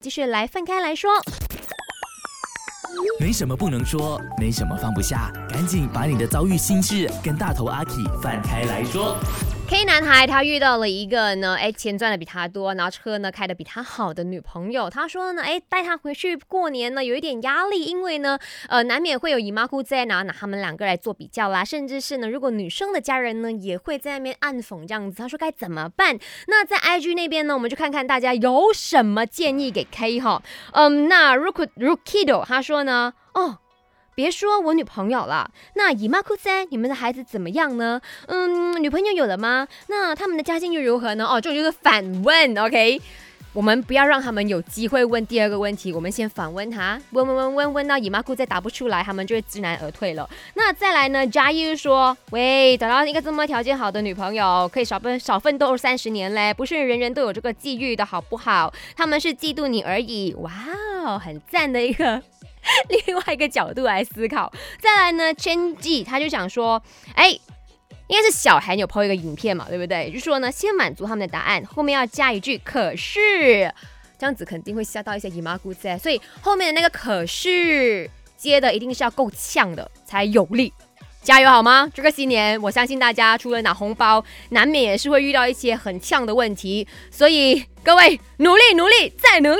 继续来分开来说。没什么不能说，没什么放不下，赶紧把你的遭遇心事跟大头阿 K 放开来说。K 男孩他遇到了一个呢，哎，钱赚的比他多，然后车呢开的比他好的女朋友。他说呢，哎，带他回去过年呢有一点压力，因为呢，呃，难免会有姨妈姑在拿拿他们两个来做比较啦，甚至是呢，如果女生的家人呢也会在那边暗讽这样子。他说该怎么办？那在 IG 那边呢，我们就看看大家有什么建议给 K 哈。嗯，那 Ruk Rukido 他说呢，哦。别说我女朋友了，那姨妈哭噻，你们的孩子怎么样呢？嗯，女朋友有了吗？那他们的家境又如何呢？哦，这就是反问，OK。我们不要让他们有机会问第二个问题，我们先反问他，问问问问问到姨妈哭再答不出来，他们就会知难而退了。那再来呢？嘉义说，喂，找到一个这么条件好的女朋友，可以少奋少奋斗二三十年嘞，不是人人都有这个际遇的好不好？他们是嫉妒你而已。哇哦，很赞的一个。另外一个角度来思考，再来呢，千记他就想说，哎，应该是小韩有抛一个影片嘛，对不对？就说呢，先满足他们的答案，后面要加一句可是，这样子肯定会吓到一些姨妈姑噻，所以后面的那个可是接的一定是要够呛的才有力。加油好吗？这个新年，我相信大家除了拿红包，难免也是会遇到一些很呛的问题，所以各位努力努力再努力。